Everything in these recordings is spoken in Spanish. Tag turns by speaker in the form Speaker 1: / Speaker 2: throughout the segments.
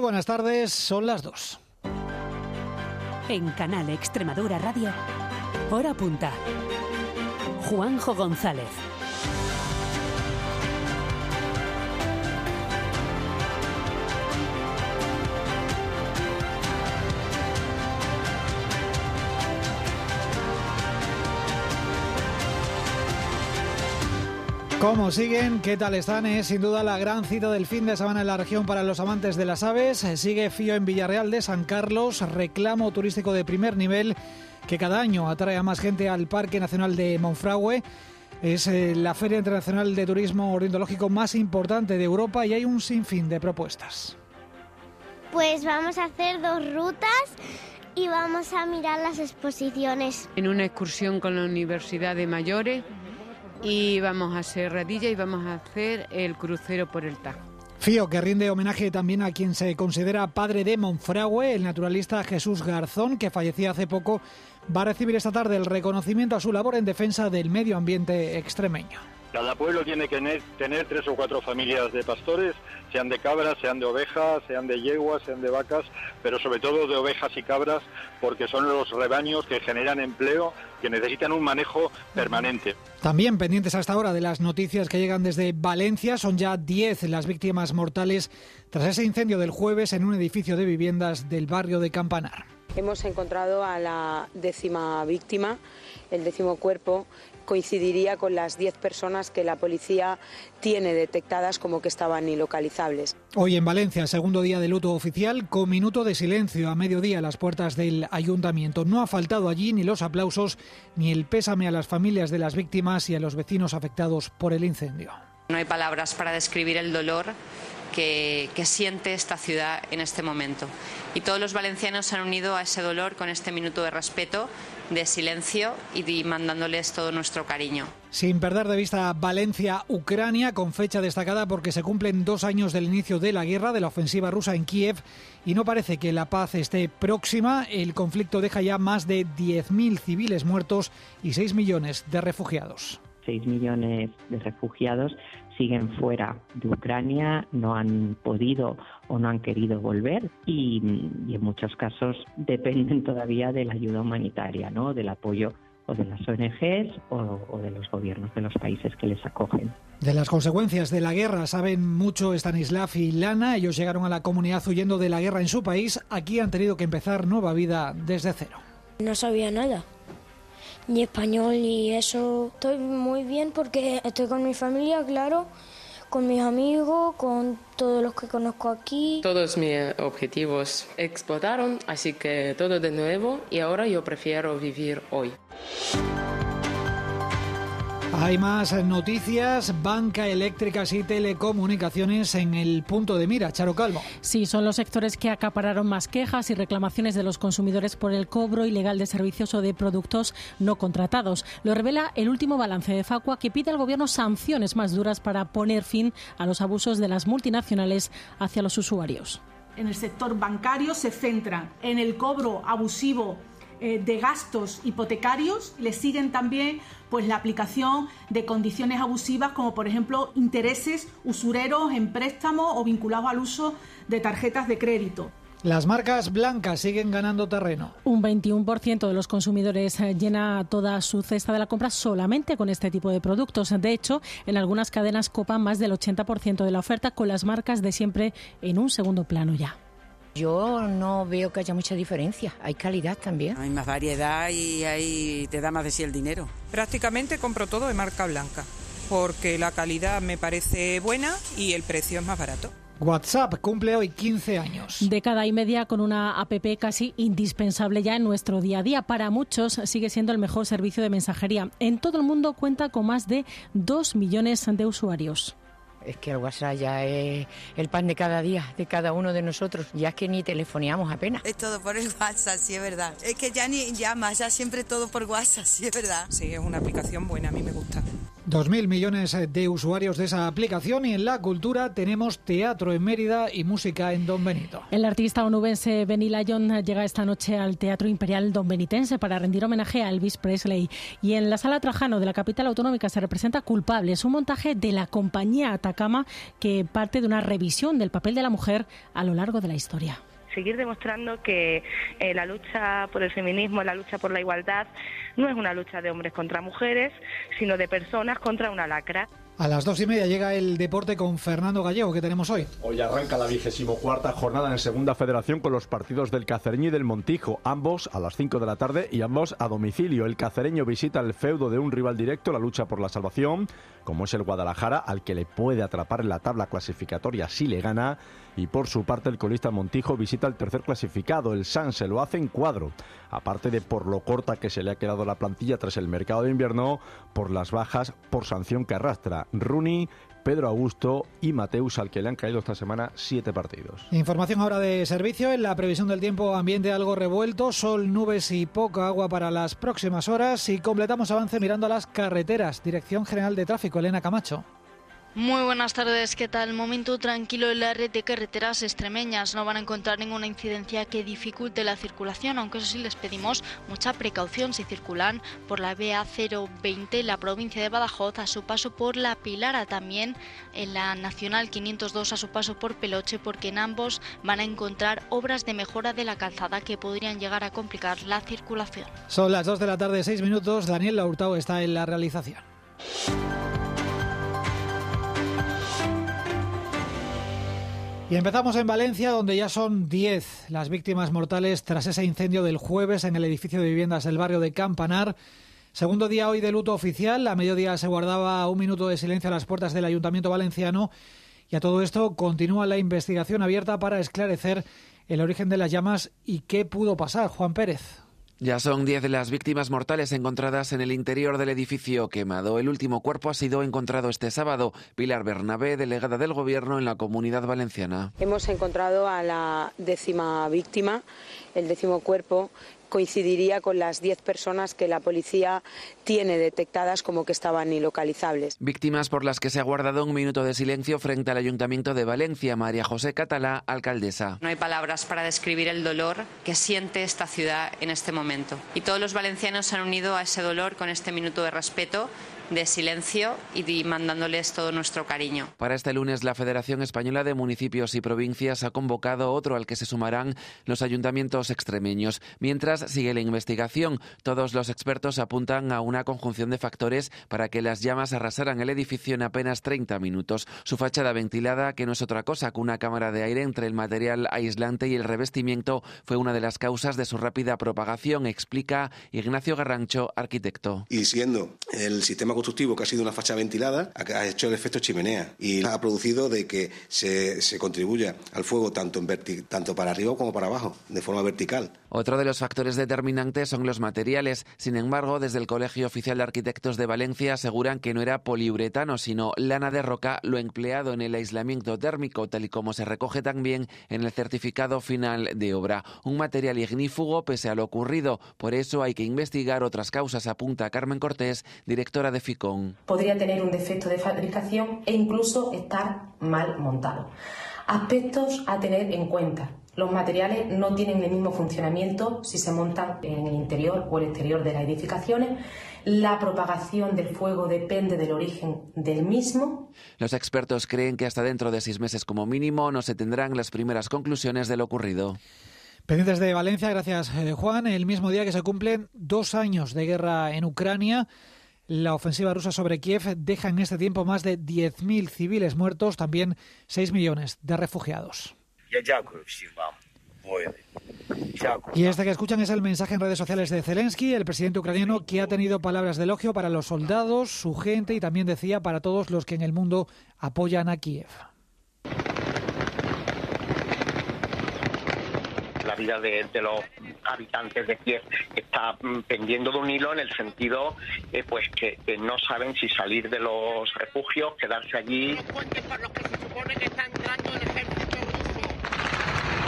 Speaker 1: Buenas tardes, son las dos.
Speaker 2: En Canal Extremadura Radio, hora punta. Juanjo González.
Speaker 1: ¿Cómo siguen? ¿Qué tal están? Es sin duda la gran cita del fin de semana en la región para los amantes de las aves. Sigue Fío en Villarreal de San Carlos, reclamo turístico de primer nivel que cada año atrae a más gente al Parque Nacional de Monfragüe. Es eh, la Feria Internacional de Turismo Ornitológico más importante de Europa y hay un sinfín de propuestas.
Speaker 3: Pues vamos a hacer dos rutas y vamos a mirar las exposiciones.
Speaker 4: En una excursión con la Universidad de Mayores y vamos a hacer Radilla y vamos a hacer el crucero por el Tajo.
Speaker 1: Fío, que rinde homenaje también a quien se considera padre de Monfragüe, el naturalista Jesús Garzón, que fallecía hace poco, va a recibir esta tarde el reconocimiento a su labor en defensa del medio ambiente extremeño.
Speaker 5: Cada pueblo tiene que tener tres o cuatro familias de pastores, sean de cabras, sean de ovejas, sean de yeguas, sean de vacas, pero sobre todo de ovejas y cabras, porque son los rebaños que generan empleo, que necesitan un manejo permanente.
Speaker 1: También pendientes hasta ahora de las noticias que llegan desde Valencia, son ya 10 las víctimas mortales tras ese incendio del jueves en un edificio de viviendas del barrio de Campanar.
Speaker 6: Hemos encontrado a la décima víctima, el décimo cuerpo, coincidiría con las 10 personas que la policía tiene detectadas como que estaban ilocalizables.
Speaker 1: Hoy en Valencia, segundo día de luto oficial, con minuto de silencio a mediodía a las puertas del ayuntamiento. No ha faltado allí ni los aplausos ni el pésame a las familias de las víctimas y a los vecinos afectados por el incendio.
Speaker 7: No hay palabras para describir el dolor que, siente esta ciudad en este momento. Y todos los valencianos se han unido a ese dolor con este minuto de respeto, de silencio y mandándoles todo nuestro cariño.
Speaker 1: Sin perder de vista Valencia-Ucrania, con fecha destacada porque se cumplen dos años del inicio de la guerra, de la ofensiva rusa en Kiev, y no parece que la paz esté próxima. El conflicto deja ya más de 10.000 civiles muertos y 6 millones de refugiados.
Speaker 8: 6 millones de refugiados siguen fuera de Ucrania, no han podido o no han querido volver y, en muchos casos dependen todavía de la ayuda humanitaria, ¿no? del apoyo o de las ONGs o, o, de los gobiernos de los países que les acogen.
Speaker 1: De las consecuencias de la guerra saben mucho Stanislav y Lana. Ellos llegaron a la comunidad huyendo de la guerra en su país. Aquí han tenido que empezar nueva vida desde cero.
Speaker 9: No sabía nada ni español y eso. Estoy muy bien porque estoy con mi familia, claro, con mis amigos, con todos los que conozco aquí.
Speaker 10: Todos mis objetivos explotaron, así que todo de nuevo y ahora yo prefiero vivir hoy.
Speaker 1: Hay más noticias, banca, eléctricas y telecomunicaciones en el punto de mira. Charo Calvo.
Speaker 11: Sí, son los sectores que acapararon más quejas y reclamaciones de los consumidores por el cobro ilegal de servicios o de productos no contratados. Lo revela el último balance de Facua que pide al Gobierno sanciones más duras para poner fin a los abusos de las multinacionales hacia los usuarios.
Speaker 12: En el sector bancario se centran en el cobro abusivo eh, de gastos hipotecarios le siguen también pues la aplicación de condiciones abusivas como por ejemplo intereses usureros en préstamos o vinculados al uso de tarjetas de crédito.
Speaker 1: Las marcas blancas siguen ganando terreno.
Speaker 11: Un 21% de los consumidores eh, llena toda su cesta de la compra solamente con este tipo de productos. De hecho, en algunas cadenas copan más del 80% de la oferta con las marcas de siempre en un segundo plano ya.
Speaker 13: Yo no veo que haya mucha diferencia. Hay calidad también.
Speaker 14: Hay más variedad y ahí te da más de sí el dinero.
Speaker 15: Prácticamente compro todo de marca blanca, porque la calidad me parece buena y el precio es más barato.
Speaker 1: WhatsApp cumple hoy 15 años.
Speaker 11: Década y media con una app casi indispensable ya en nuestro día a día. Para muchos sigue siendo el mejor servicio de mensajería. En todo el mundo cuenta con más de 2 millones de usuarios.
Speaker 13: Es que el WhatsApp ya es el pan de cada día, de cada uno de nosotros. Ya es que ni telefoneamos apenas.
Speaker 16: Es todo por el WhatsApp, sí es verdad. Es que ya ni llamas, ya siempre todo por WhatsApp, sí es verdad.
Speaker 15: Sí, es una aplicación buena, a mí me gusta.
Speaker 1: 2.000 millones de usuarios de esa aplicación y en la cultura tenemos teatro en Mérida y música en Don Benito.
Speaker 11: El artista onubense Benny Lyon llega esta noche al Teatro Imperial Don Benitense para rendir homenaje a Elvis Presley. Y en la Sala Trajano de la capital autonómica se representa Culpable. Es un montaje de la compañía Atacama que parte de una revisión del papel de la mujer a lo largo de la historia
Speaker 17: seguir demostrando que eh, la lucha por el feminismo, la lucha por la igualdad, no es una lucha de hombres contra mujeres, sino de personas contra una lacra.
Speaker 1: A las dos y media llega el deporte con Fernando Gallego, que tenemos hoy.
Speaker 18: Hoy arranca la vigésimo cuarta jornada en Segunda Federación con los partidos del Cacereño y del Montijo, ambos a las 5 de la tarde y ambos a domicilio. El Cacereño visita el feudo de un rival directo, la lucha por la salvación, como es el Guadalajara, al que le puede atrapar en la tabla clasificatoria si le gana. Y por su parte, el colista Montijo visita el tercer clasificado, el San, se lo hace en cuadro. Aparte de por lo corta que se le ha quedado la plantilla tras el mercado de invierno, por las bajas por sanción que arrastra. Rooney, Pedro Augusto y Mateus, al que le han caído esta semana siete partidos.
Speaker 1: Información ahora de servicio. En la previsión del tiempo, ambiente algo revuelto, sol, nubes y poca agua para las próximas horas. Y completamos avance mirando a las carreteras. Dirección General de Tráfico, Elena Camacho.
Speaker 4: Muy buenas tardes, ¿qué tal? Momento tranquilo en la red carreteras extremeñas. No van a encontrar ninguna incidencia que dificulte la circulación, aunque eso sí les pedimos mucha precaución si circulan por la BA020 la provincia de Badajoz a su paso por La Pilara, también en la Nacional 502 a su paso por Peloche, porque en ambos van a encontrar obras de mejora de la calzada que podrían llegar a complicar la circulación.
Speaker 1: Son las 2 de la tarde, 6 minutos. Daniel Laurtao está en la realización. Y empezamos en Valencia, donde ya son 10 las víctimas mortales tras ese incendio del jueves en el edificio de viviendas del barrio de Campanar. Segundo día hoy de luto oficial. A mediodía se guardaba un minuto de silencio a las puertas del Ayuntamiento Valenciano. Y a todo esto continúa la investigación abierta para esclarecer el origen de las llamas y qué pudo pasar. Juan Pérez.
Speaker 19: Ya son 10 las víctimas mortales encontradas en el interior del edificio quemado. El último cuerpo ha sido encontrado este sábado. Pilar Bernabé, delegada del Gobierno en la Comunidad Valenciana.
Speaker 6: Hemos encontrado a la décima víctima, el décimo cuerpo, coincidiría con las 10 personas que la policía tiene detectadas como que estaban ilocalizables.
Speaker 19: Víctimas por las que se ha guardado un minuto de silencio frente al Ayuntamiento de Valencia. María José Catalá, alcaldesa.
Speaker 7: No hay palabras para describir el dolor que siente esta ciudad en este momento. Y todos los valencianos se han unido a ese dolor con este minuto de respeto de silencio y mandándoles todo nuestro cariño.
Speaker 19: Para este lunes, la Federación Española de Municipios y Provincias ha convocado otro al que se sumarán los ayuntamientos extremeños. Mientras sigue la investigación, todos los expertos apuntan a una conjunción de factores para que las llamas arrasaran el edificio en apenas 30 minutos. Su fachada ventilada, que no es otra cosa que una cámara de aire entre el material aislante y el revestimiento, fue una de las causas de su rápida propagación, explica Ignacio Garrancho, arquitecto.
Speaker 20: Y siendo el sistema constructivo que ha sido una fachada ventilada, ha hecho el efecto chimenea y ha producido de que se, se contribuya al fuego tanto, en tanto para arriba como para abajo, de forma vertical.
Speaker 19: Otro de los factores determinantes son los materiales. Sin embargo, desde el Colegio Oficial de Arquitectos de Valencia aseguran que no era poliuretano, sino lana de roca, lo empleado en el aislamiento térmico, tal y como se recoge también en el certificado final de obra. Un material ignífugo pese a lo ocurrido. Por eso hay que investigar otras causas, apunta Carmen Cortés, directora de
Speaker 21: Podría tener un defecto de fabricación e incluso estar mal montado. Aspectos a tener en cuenta. Los materiales no tienen el mismo funcionamiento si se montan en el interior o el exterior de las edificaciones. La propagación del fuego depende del origen del mismo.
Speaker 19: Los expertos creen que hasta dentro de seis meses como mínimo no se tendrán las primeras conclusiones de lo ocurrido.
Speaker 1: Pendientes de Valencia, gracias eh, Juan. El mismo día que se cumplen dos años de guerra en Ucrania, la ofensiva rusa sobre Kiev deja en este tiempo más de 10.000 civiles muertos, también 6 millones de refugiados. Y este que escuchan es el mensaje en redes sociales de Zelensky, el presidente ucraniano, que ha tenido palabras de elogio para los soldados, su gente y también decía para todos los que en el mundo apoyan a Kiev.
Speaker 13: Vida de, los habitantes de Kiev está mm, pendiendo de un hilo en el sentido eh, pues que, no saben si salir de los refugios, quedarse allí.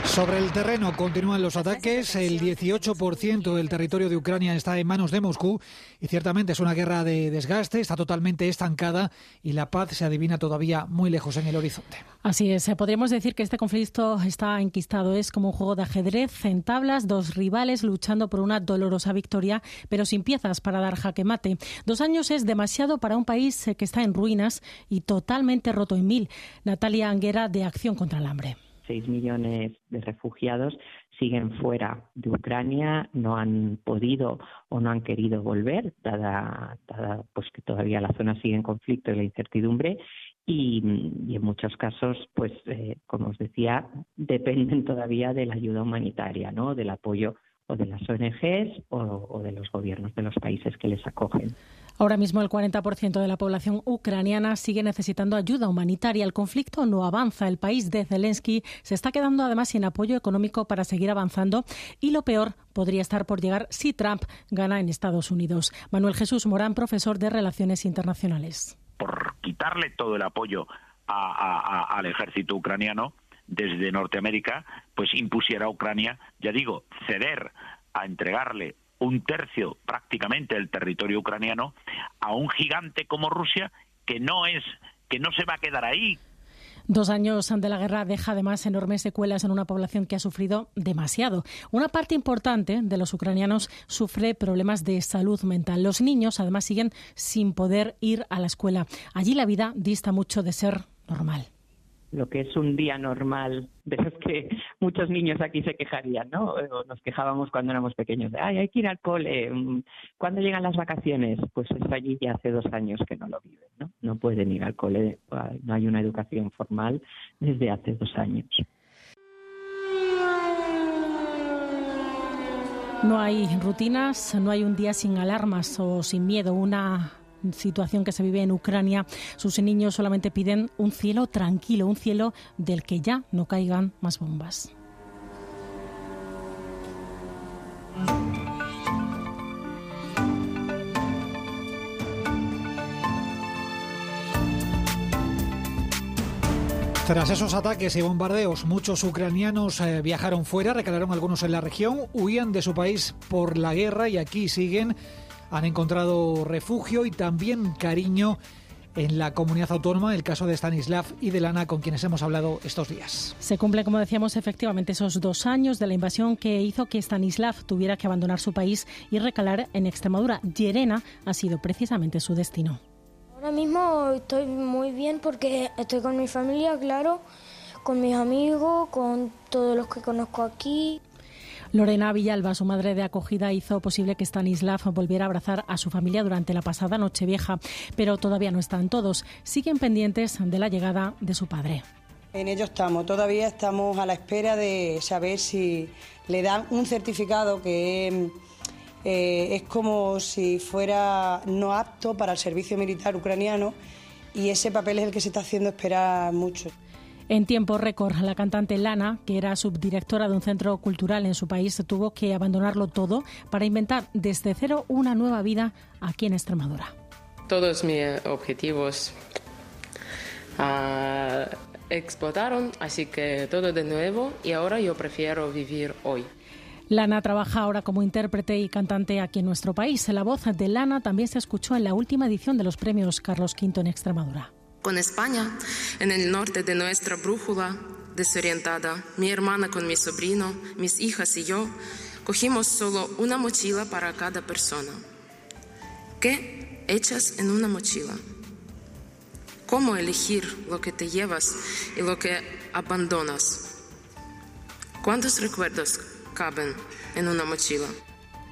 Speaker 1: Sobre el terreno continúan los ataques. El 18% del territorio de Ucrania está en manos de Moscú y ciertamente es una guerra de desgaste, está totalmente estancada y la paz se adivina todavía muy lejos en el horizonte.
Speaker 11: Así es, podríamos decir que este conflicto está enquistado. Es como un juego de ajedrez en tablas, dos rivales luchando por una dolorosa victoria, pero sin piezas para dar jaque mate. Dos años es demasiado para un país que está en ruinas y totalmente roto en mil. Natalia Anguera, de Acción contra el Hambre.
Speaker 8: 6 millones de refugiados siguen fuera de Ucrania, no han podido o no han querido volver, dada, pues que todavía la zona sigue en conflicto y la incertidumbre. Y, en muchos casos, pues, eh, como os decía, dependen todavía de la ayuda humanitaria, ¿no? Del apoyo o de las ONGs o de los gobiernos de los países que les acogen.
Speaker 11: Ahora mismo el 40% de la población ucraniana sigue necesitando ayuda humanitaria. El conflicto no avanza. El país de Zelensky se está quedando además sin apoyo económico para seguir avanzando y lo peor podría estar por llegar si Trump gana en Estados Unidos. Manuel Jesús Morán, profesor de Relaciones Internacionales.
Speaker 22: Por quitarle todo el apoyo al ejército ucraniano desde Norteamérica, pues impusiera a Ucrania, ya digo, ceder a entregarle un tercio prácticamente del territorio ucraniano a un gigante como Rusia que no es que no se va a quedar ahí.
Speaker 11: Dos años de la guerra deja además enormes secuelas en una población que ha sufrido demasiado. Una parte importante de los ucranianos sufre problemas de salud mental. Los niños además siguen sin poder ir a la escuela. Allí la vida dista mucho de ser normal
Speaker 8: lo que es un día normal, de los que muchos niños aquí se quejarían, ¿no? O nos quejábamos cuando éramos pequeños, de, ay, hay que ir al cole, mm, ¿cuándo llegan las vacaciones? Pues es allí ya hace dos años que no lo viven, ¿no? No pueden ir al cole, no hay una educación formal desde hace dos años.
Speaker 11: No hay rutinas, no hay un día sin alarmas o sin miedo, una situación que se vive en Ucrania. Sus niños solamente piden un cielo tranquilo, un cielo del que ya no caigan más bombas.
Speaker 1: Tras esos ataques y bombardeos, muchos ucranianos eh, viajaron fuera, recalaron algunos en la región, huían de su país por la guerra y aquí siguen han encontrado refugio y también cariño en la comunidad autónoma, el caso de Stanislav y de Lana, con quienes hemos hablado estos días.
Speaker 11: Se cumplen, como decíamos, efectivamente esos dos años de la invasión que hizo que Stanislav tuviera que abandonar su país y recalar en Extremadura. Llerena ha sido precisamente su destino.
Speaker 9: Ahora mismo estoy muy bien porque estoy con mi familia, claro, con mis amigos, con todos los que conozco aquí.
Speaker 11: Lorena Villalba, su madre de acogida, hizo posible que Stanislav volviera a abrazar a su familia durante la pasada Nochevieja, pero todavía no están todos. Siguen pendientes de la llegada de su padre.
Speaker 23: En ello estamos, todavía estamos a la espera de saber si le dan un certificado que eh, es como si fuera no apto para el servicio militar ucraniano y ese papel es el que se está haciendo esperar mucho.
Speaker 11: En tiempo récord, la cantante Lana, que era subdirectora de un centro cultural en su país, tuvo que abandonarlo todo para inventar desde cero una nueva vida aquí en Extremadura.
Speaker 10: Todos mis objetivos uh, explotaron, así que todo de nuevo y ahora yo prefiero vivir hoy.
Speaker 11: Lana trabaja ahora como intérprete y cantante aquí en nuestro país. La voz de Lana también se escuchó en la última edición de los premios Carlos V en Extremadura.
Speaker 24: Con España, en el norte de nuestra brújula desorientada, mi hermana con mi sobrino, mis hijas y yo, cogimos solo una mochila para cada persona. ¿Qué echas en una mochila? ¿Cómo elegir lo que te llevas y lo que abandonas? ¿Cuántos recuerdos caben en una mochila?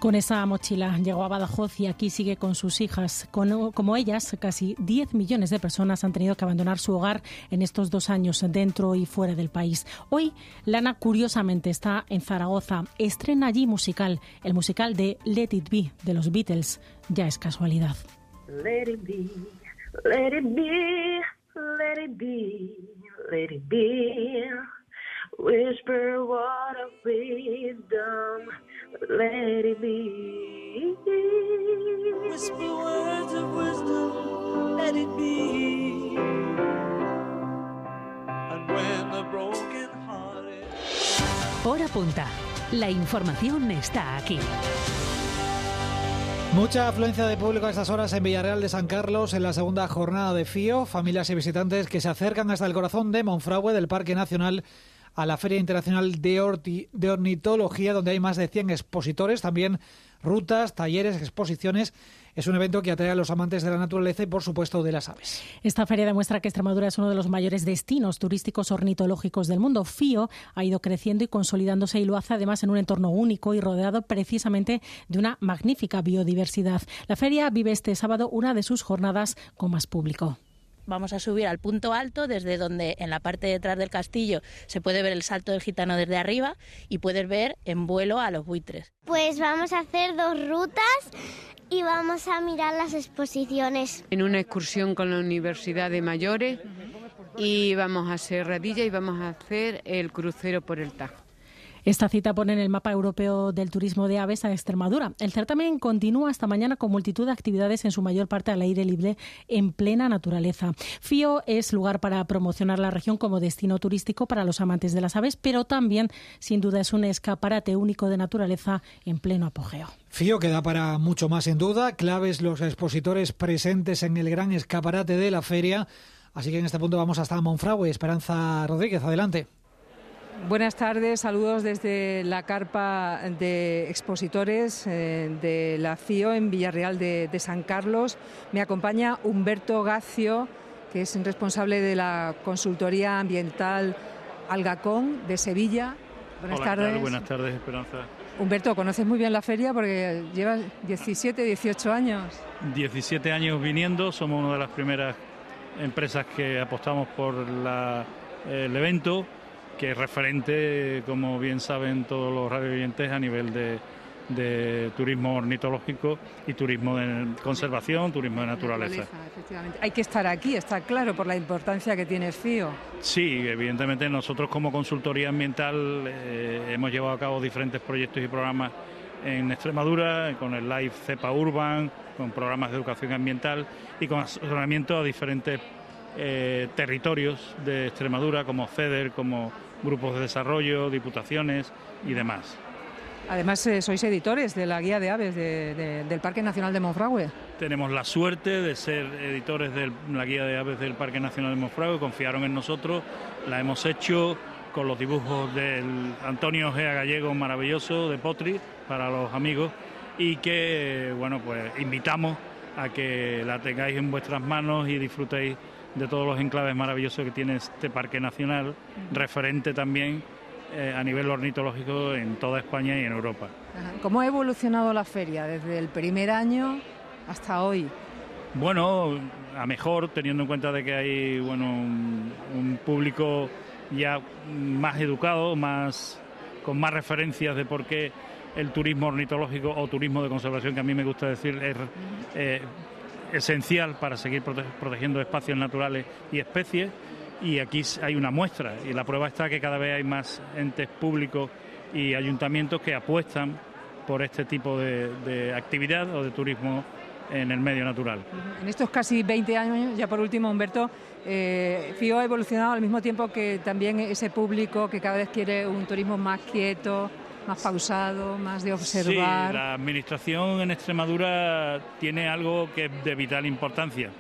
Speaker 11: Con esa mochila llegó a Badajoz y aquí sigue con sus hijas. como ellas, casi 10 millones de personas han tenido que abandonar su hogar en estos dos años dentro y fuera del país. Hoy, Lana curiosamente está en Zaragoza. Estrena allí musical, el musical de Let It Be de los Beatles. Ya es casualidad. Let it be, let it be, let it be, let it be. Whisper what wisdom. let it be. Whisper words of wisdom, let it be. And when the broken hearted.
Speaker 25: Hora punta. La información está aquí.
Speaker 1: Mucha afluencia de público a estas horas en Villarreal de San Carlos en la segunda jornada de FIO. Familias y visitantes que se acercan hasta el corazón de Monfragüe del Parque Nacional a la Feria Internacional de, Ornitología, donde hay más de 100 expositores, también rutas, talleres, exposiciones es un evento que atrae a los amantes de la naturaleza y, por supuesto, de las aves.
Speaker 11: Esta feria demuestra que Extremadura es uno de los mayores destinos turísticos ornitológicos del mundo. FIO ha ido creciendo y consolidándose y lo hace además en un entorno único y rodeado precisamente de una magnífica biodiversidad. La feria vive este sábado una de sus jornadas con más público
Speaker 26: vamos a subir al punto alto, desde donde en la parte de detrás del castillo se puede ver el salto del gitano desde arriba y puedes ver en vuelo a los buitres.
Speaker 27: Pues vamos a hacer dos rutas y vamos a mirar las exposiciones.
Speaker 28: En una excursión con la Universidad de Mayores y vamos a hacer Radilla y vamos a hacer el crucero por el Tajo.
Speaker 11: Esta cita pone en el mapa europeo del turismo de aves a Extremadura. El certamen continúa hasta mañana con multitud de actividades, en su mayor parte al aire libre, en plena naturaleza. FIO es lugar para promocionar la región como destino turístico para los amantes de las aves, pero también, sin duda, es un escaparate único de naturaleza en pleno apogeo.
Speaker 1: FIO queda para mucho más, sin duda. Claves los expositores presentes en el gran escaparate de la feria. Así que en este punto vamos hasta Monfragüe. Esperanza Rodríguez, adelante.
Speaker 29: Buenas tardes, saludos desde la carpa de expositores eh, de la FIO en Villarreal de, San Carlos. Me acompaña Humberto Gacio, que es responsable de la consultoría ambiental Algacón de Sevilla.
Speaker 30: Buenas tardes. buenas tardes, Esperanza.
Speaker 29: Humberto, conoces muy bien la feria porque llevas 17, 18 años.
Speaker 30: 17 años viniendo, somos una de las primeras empresas que apostamos por el evento que es referente, como bien saben todos los radioyentes, a nivel de, turismo ornitológico y turismo de conservación, turismo de naturaleza.
Speaker 29: Hay que estar aquí, está claro, por la importancia que tiene FIO.
Speaker 30: Sí, evidentemente nosotros como consultoría ambiental eh, hemos llevado a cabo diferentes proyectos y programas en Extremadura, con el Live CEPA Urban, con programas de educación ambiental y con asesoramiento a diferentes eh, territorios de Extremadura, como FEDER, como grupos de desarrollo, diputaciones y demás.
Speaker 29: Además, eh, sois editores de la guía de aves del Parque Nacional de Monfragüe.
Speaker 30: Tenemos la suerte de ser editores de la guía de aves del Parque Nacional de Monfragüe, confiaron en nosotros, la hemos hecho con los dibujos del Antonio Gea Gallego maravilloso de Potri para los amigos y que, bueno, pues invitamos a que la tengáis en vuestras manos y disfrutéis de todos los enclaves maravillosos que tiene este parque nacional, referente también eh, a nivel ornitológico en toda España y en Europa.
Speaker 29: ¿Cómo ha evolucionado la feria desde el primer año hasta hoy?
Speaker 30: Bueno, a mejor, teniendo en cuenta de que hay bueno, un, público ya más educado, más con más referencias de por qué el turismo ornitológico o turismo de conservación, que a mí me gusta decir, es eh, esencial para seguir protegiendo espacios naturales y especies. Y aquí hay una muestra y la prueba está que cada vez hay más entes públicos y ayuntamientos que apuestan por este tipo de, actividad o de turismo en el medio natural.
Speaker 29: En estos casi 20 años, ya por último, Humberto, eh, FIO ha evolucionado al mismo tiempo que también ese público que cada vez quiere un turismo más quieto, más pausado, más de observar.
Speaker 30: Sí, la administración en Extremadura tiene algo que es de vital importancia.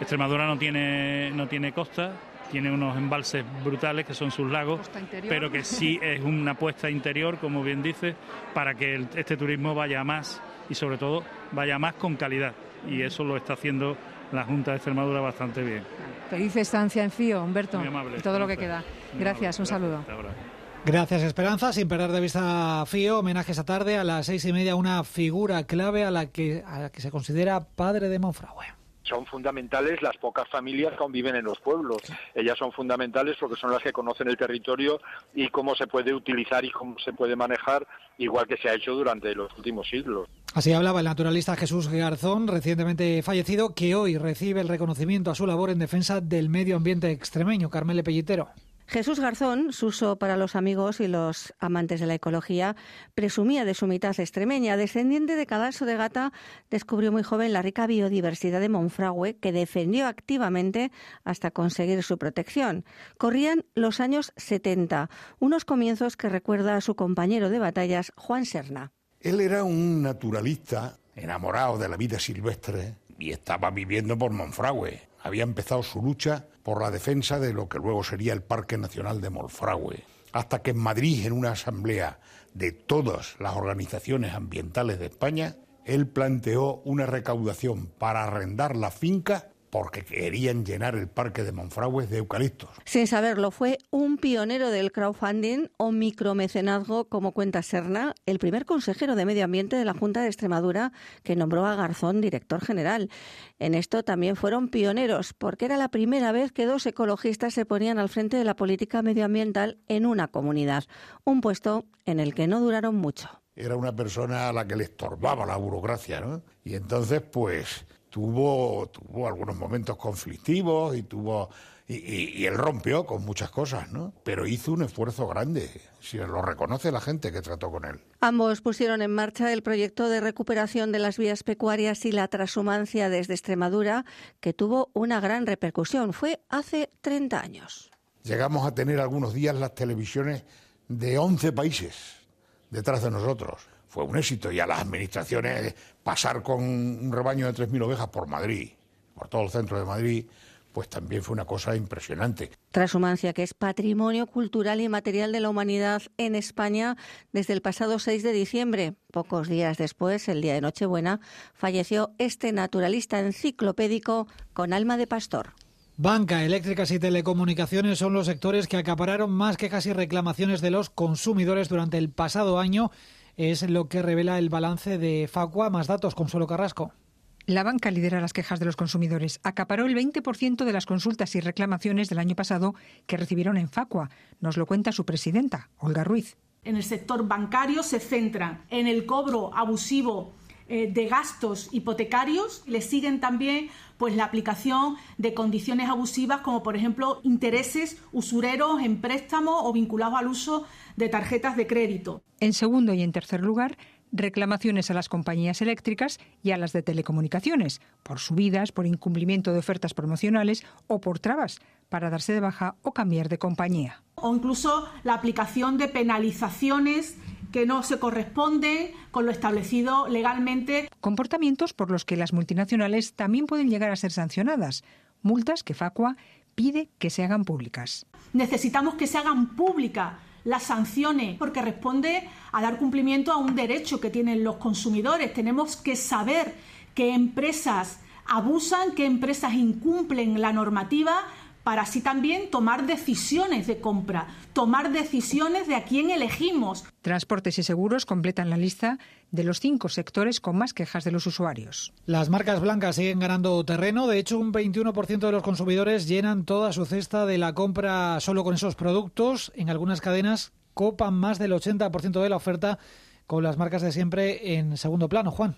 Speaker 30: Extremadura no tiene, no tiene costa, tiene unos embalses brutales que son sus lagos, pero que sí es una apuesta interior, como bien dice, para que este turismo vaya más y sobre todo vaya más con calidad. Y eso lo está haciendo la Junta de Extremadura bastante bien.
Speaker 29: Feliz estancia en FIO, Humberto. Muy amable. todo lo que queda. Gracias, un saludo.
Speaker 1: Gracias, Esperanza. Sin perder de vista a Fío, homenaje esta tarde a las seis y media una figura clave a la que, a la que se considera padre de Monfragüe
Speaker 31: son fundamentales las pocas familias que aún viven en los pueblos. Ellas son fundamentales porque son las que conocen el territorio y cómo se puede utilizar y cómo se puede manejar, igual que se ha hecho durante los últimos siglos.
Speaker 1: Así hablaba el naturalista Jesús Garzón, recientemente fallecido, que hoy recibe el reconocimiento a su labor en defensa del medio ambiente extremeño. Carmele Pellitero.
Speaker 32: Jesús Garzón, Suso para los amigos y los amantes de la ecología, presumía de su mitad extremeña. Descendiente de Cadalso de Gata, descubrió muy joven la rica biodiversidad de Monfragüe, que defendió activamente hasta conseguir su protección. Corrían los años 70, unos comienzos que recuerda a su compañero de batallas, Juan Serna.
Speaker 33: Él era un naturalista enamorado de la vida silvestre y estaba viviendo por Monfragüe. Había empezado su lucha por la defensa de lo que luego sería el Parque Nacional de Monfragüe, hasta que en Madrid, en una asamblea de todas las organizaciones ambientales de España, él planteó una recaudación para arrendar la finca porque querían llenar el parque de Monfragüe de eucaliptos.
Speaker 32: Sin saberlo, fue un pionero del crowdfunding o micromecenazgo, como cuenta Serna, el primer consejero de Medio Ambiente de la Junta de Extremadura que nombró a Garzón director general. En esto también fueron pioneros, porque era la primera vez que dos ecologistas se ponían al frente de la política medioambiental en una comunidad, un puesto en el que no duraron mucho.
Speaker 33: Era una persona a la que le estorbaba la burocracia, ¿no? Y entonces, pues, tuvo, tuvo algunos momentos conflictivos y tuvo y, él rompió con muchas cosas, ¿no? Pero hizo un esfuerzo grande, si lo reconoce la gente que trató con él.
Speaker 32: Ambos pusieron en marcha el proyecto de recuperación de las vías pecuarias y la transhumancia desde Extremadura, que tuvo una gran repercusión. Fue hace 30 años.
Speaker 33: Llegamos a tener algunos días las televisiones de 11 países detrás de nosotros fue un éxito y a las administraciones pasar con un rebaño de 3.000 ovejas por Madrid, por todo el centro de Madrid, pues también fue una cosa impresionante.
Speaker 32: Transhumancia, que es patrimonio cultural y material de la humanidad en España desde el pasado 6 de diciembre. Pocos días después, el día de Nochebuena, falleció este naturalista enciclopédico con alma de pastor.
Speaker 1: Banca, eléctricas y telecomunicaciones son los sectores que acapararon más quejas y reclamaciones de los consumidores durante el pasado año es lo que revela el balance de Facua. Más datos, Consuelo Carrasco.
Speaker 34: La banca lidera las quejas de los consumidores. Acaparó el 20% de las consultas y reclamaciones del año pasado que recibieron en Facua. Nos lo cuenta su presidenta, Olga Ruiz.
Speaker 12: En el sector bancario se centra en el cobro abusivo eh, de gastos hipotecarios. Le siguen también pues, la aplicación de condiciones abusivas como por ejemplo intereses usureros en préstamos o vinculados al uso de tarjetas de crédito.
Speaker 34: En segundo y en tercer lugar, reclamaciones a las compañías eléctricas y a las de telecomunicaciones por subidas, por incumplimiento de ofertas promocionales o por trabas para darse de baja o cambiar de compañía.
Speaker 12: O incluso la aplicación de penalizaciones que no se corresponden con lo establecido legalmente.
Speaker 34: Comportamientos por los que las multinacionales también pueden llegar a ser sancionadas, multas que Facua pide que se hagan públicas.
Speaker 12: Necesitamos que se hagan públicas las sanciones, porque responde a dar cumplimiento a un derecho que tienen los consumidores. Tenemos que saber qué empresas abusan, qué empresas incumplen la normativa para así también tomar decisiones de compra, tomar decisiones de a quién elegimos.
Speaker 34: Transportes y seguros completan la lista de los cinco sectores con más quejas de los usuarios.
Speaker 1: Las marcas blancas siguen ganando terreno. De hecho, un 21% de los consumidores llenan toda su cesta de la compra solo con esos productos. En algunas cadenas copan más del 80% de la oferta con las marcas de siempre en segundo plano. Juan.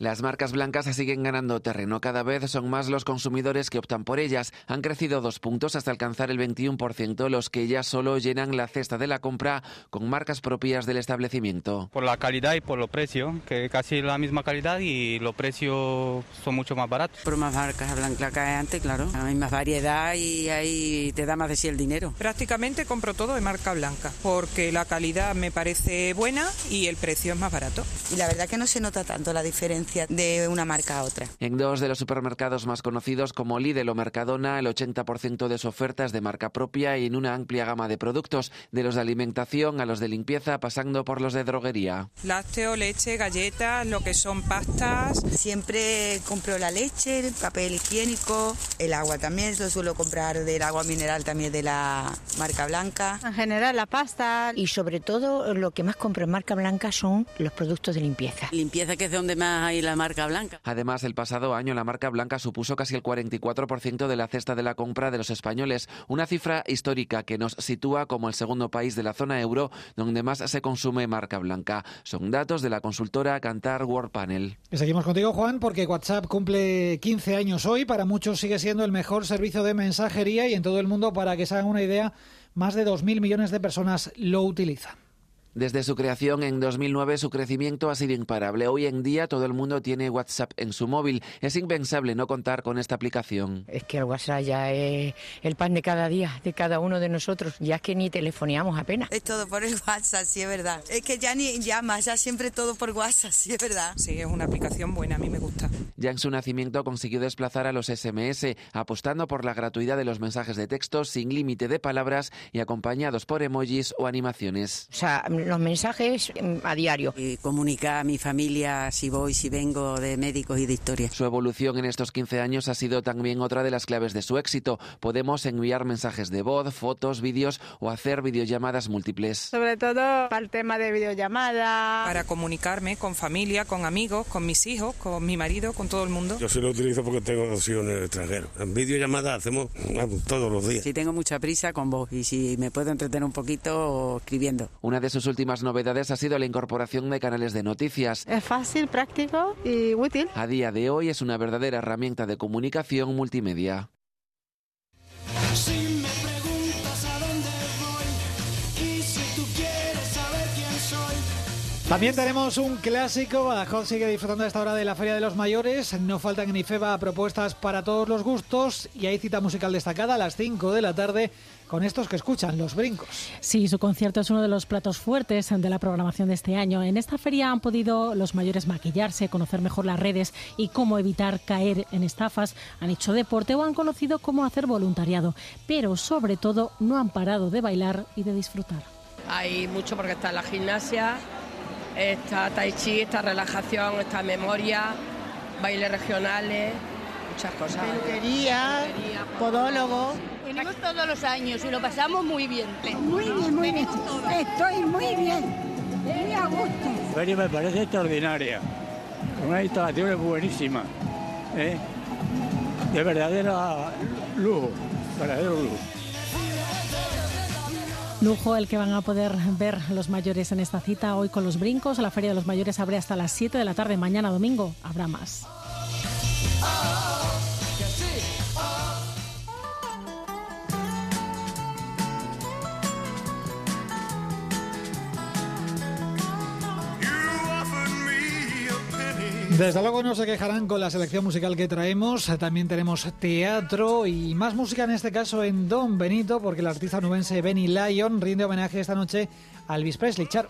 Speaker 19: Las marcas blancas siguen ganando terreno. Cada vez son más los consumidores que optan por ellas. Han crecido dos puntos hasta alcanzar el 21%, los que ya solo llenan la cesta de la compra con marcas propias del establecimiento.
Speaker 35: Por la calidad y por los precios, que casi la misma calidad y los precios son mucho más baratos.
Speaker 16: Por más marcas blancas que antes, claro. Hay más variedad y ahí te da más de sí el dinero.
Speaker 15: Prácticamente compro todo de marca blanca, porque la calidad me parece buena y el precio es más barato.
Speaker 16: Y la verdad que no se nota tanto la diferencia de una marca a otra.
Speaker 19: En dos de los supermercados más conocidos como Lidl o Mercadona, el 80% de su oferta es de marca propia y en una amplia gama de productos, de los de alimentación a los de limpieza, pasando por los de droguería.
Speaker 15: Lácteo, leche, galletas, lo que son pastas.
Speaker 16: Siempre compro la leche, el papel higiénico, el agua también, lo suelo comprar del agua mineral también de la marca blanca.
Speaker 36: En general la pasta.
Speaker 37: Y sobre todo lo que más compro en marca blanca son los productos de limpieza.
Speaker 16: Limpieza que es de donde más hay y la marca blanca.
Speaker 19: Además, el pasado año la marca blanca supuso casi el 44% de la cesta de la compra de los españoles, una cifra histórica que nos sitúa como el segundo país de la zona euro donde más se consume marca blanca. Son datos de la consultora Cantar World Panel.
Speaker 1: seguimos contigo, Juan, porque WhatsApp cumple 15 años hoy. Para muchos sigue siendo el mejor servicio de mensajería y en todo el mundo, para que se hagan una idea, más de 2.000 millones de personas lo utilizan.
Speaker 19: Desde su creación en 2009 su crecimiento ha sido imparable. Hoy en día todo el mundo tiene WhatsApp en su móvil. Es impensable no contar con esta aplicación.
Speaker 37: Es que el WhatsApp ya es el pan de cada día, de cada uno de nosotros. Ya es que ni telefoneamos apenas.
Speaker 16: Es todo por el WhatsApp, sí es verdad. Es que ya ni llamas, ya siempre todo por WhatsApp, sí es verdad.
Speaker 15: Sí, es una aplicación buena, a mí me gusta.
Speaker 19: Ya en su nacimiento consiguió desplazar a los SMS, apostando por la gratuidad de los mensajes de texto sin límite de palabras y acompañados por emojis o animaciones.
Speaker 37: O sea, los mensajes mm, a diario.
Speaker 14: Y comunicar a mi familia si voy, si vengo, de médicos y de historia.
Speaker 19: Su evolución en estos 15 años ha sido también otra de las claves de su éxito. Podemos enviar mensajes de voz, fotos, vídeos o hacer videollamadas múltiples.
Speaker 38: Sobre todo para el tema de videollamadas.
Speaker 15: Para comunicarme con familia, con amigos, con mis hijos, con mi marido, con todo el mundo.
Speaker 39: Yo sí lo utilizo porque tengo dos hijos en el extranjero. En videollamadas hacemos todos los días.
Speaker 14: Si tengo mucha prisa, con voz. Y si me puedo entretener un poquito, escribiendo.
Speaker 19: Una de sus últimas novedades ha sido la incorporación de canales de noticias.
Speaker 38: Es fácil, práctico y útil.
Speaker 19: A día de hoy es una verdadera herramienta de comunicación multimedia.
Speaker 1: También tenemos un clásico. Badajoz sigue disfrutando a esta hora de la Feria de los Mayores. No faltan en IFEBA propuestas para todos los gustos y hay cita musical destacada a las 5 de la tarde con estos que escuchan, los brincos.
Speaker 11: Sí, su concierto es uno de los platos fuertes de la programación de este año. En esta feria han podido los mayores maquillarse, conocer mejor las redes y cómo evitar caer en estafas. Han hecho deporte o han conocido cómo hacer voluntariado. Pero sobre todo no han parado de bailar y de disfrutar.
Speaker 40: Hay mucho porque está la gimnasia, está tai chi, está relajación, está memoria, bailes regionales, muchas cosas.
Speaker 41: Peluquería, podólogo.
Speaker 42: Venimos todos los años y lo pasamos muy bien.
Speaker 41: Muy bien, muy bien. Estoy muy bien. Muy a gusto.
Speaker 3: La feria me parece extraordinaria. Con unas instalaciones buenísimas. ¿eh? De verdadera lujo. Verdadero lujo.
Speaker 11: Lujo el que van a poder ver los mayores en esta cita hoy con los brincos. La Feria de los Mayores abre hasta las 7 de la tarde. Mañana domingo habrá más.
Speaker 1: Desde luego no se quejarán con la selección musical que traemos. También tenemos teatro y más música en este caso en Don Benito, porque el artista nubense Benny Lyon rinde homenaje esta noche a Elvis Presley. Charo.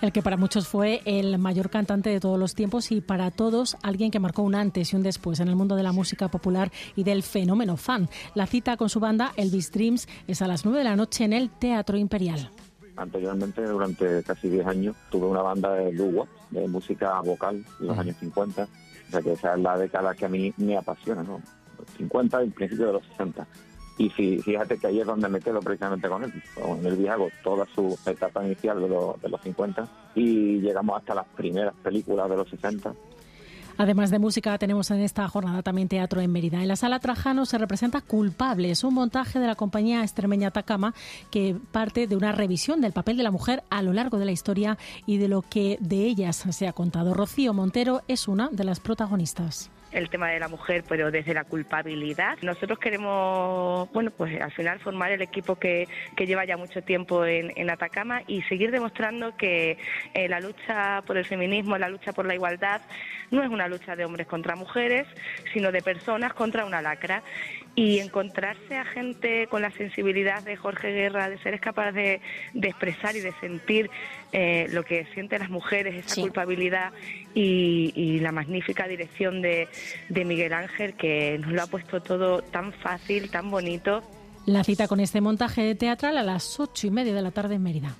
Speaker 11: El que para muchos fue el mayor cantante de todos los tiempos y para todos alguien que marcó un antes y un después en el mundo de la música popular y del fenómeno fan. La cita con su banda Elvis Dreams es a las 9 de la noche en el Teatro Imperial.
Speaker 36: Anteriormente, durante casi 10 años, tuve una banda de Luwa, de música vocal, en los años 50. O sea que esa es la década que a mí me apasiona, ¿no? 50 y principio de los 60. Y fíjate que ahí es donde me quedo precisamente con él. Con el hago toda su etapa inicial de, los- de los 50 y llegamos hasta las primeras películas de los 60.
Speaker 11: Además de música, tenemos en esta jornada también teatro en Mérida. En la sala Trajano se representa Culpables, un montaje de la compañía extremeña Atacama que parte de una revisión del papel de la mujer a lo largo de la historia y de lo que de ellas se ha contado. Rocío Montero es una de las protagonistas.
Speaker 43: El tema de la mujer, pero desde la culpabilidad. Nosotros queremos, bueno, pues al final formar el equipo que, que lleva ya mucho tiempo en, en Atacama y seguir demostrando que eh, la lucha por el feminismo, la lucha por la igualdad, no es una lucha de hombres contra mujeres, sino de personas contra una lacra. Y encontrarse a gente con la sensibilidad de Jorge Guerra, de ser capaz de, de expresar y de sentir eh, lo que sienten las mujeres, esa culpabilidad y, y la magnífica dirección de, de Miguel Ángel, que nos lo ha puesto todo tan fácil, tan bonito.
Speaker 11: La cita con este montaje teatral a las ocho y media de la tarde en Mérida.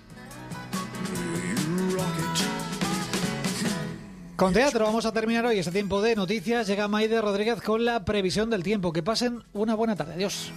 Speaker 1: Con teatro vamos a terminar hoy este tiempo de noticias. Llega Maide Rodríguez con la previsión del tiempo. Que pasen una buena tarde. Adiós.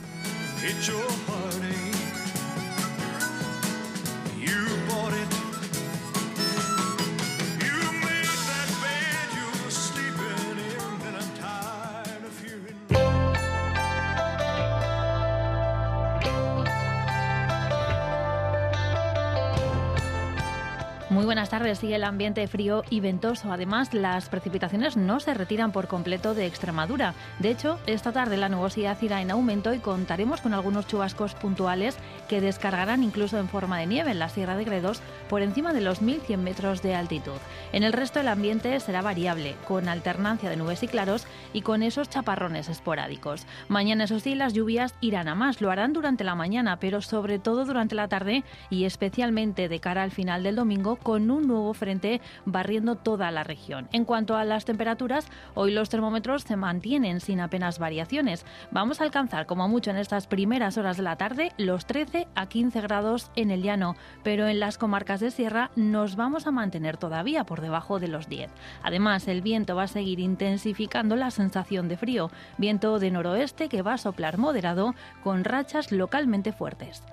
Speaker 44: Buenas tardes. Sigue el ambiente frío y ventoso. Además, las precipitaciones no se retiran por completo de Extremadura. De hecho, esta tarde la nubosidad irá en aumento y contaremos con algunos chubascos puntuales que descargarán incluso en forma de nieve en la Sierra de Gredos por encima de los 1.100 metros de altitud. En el resto el ambiente será variable, con alternancia de nubes y claros y con esos chaparrones esporádicos. Mañana, eso sí, las lluvias irán a más. Lo harán durante la mañana, pero sobre todo durante la tarde y especialmente de cara al final del domingo un nuevo frente barriendo toda la región. En cuanto a las temperaturas, hoy los termómetros se mantienen sin apenas variaciones. Vamos a alcanzar como mucho en estas primeras horas de la tarde los 13 a 15 grados en el llano, pero en las comarcas de sierra nos vamos a mantener todavía por debajo de los 10. Además, el viento va a seguir intensificando la sensación de frío, viento de noroeste que va a soplar moderado con rachas localmente fuertes.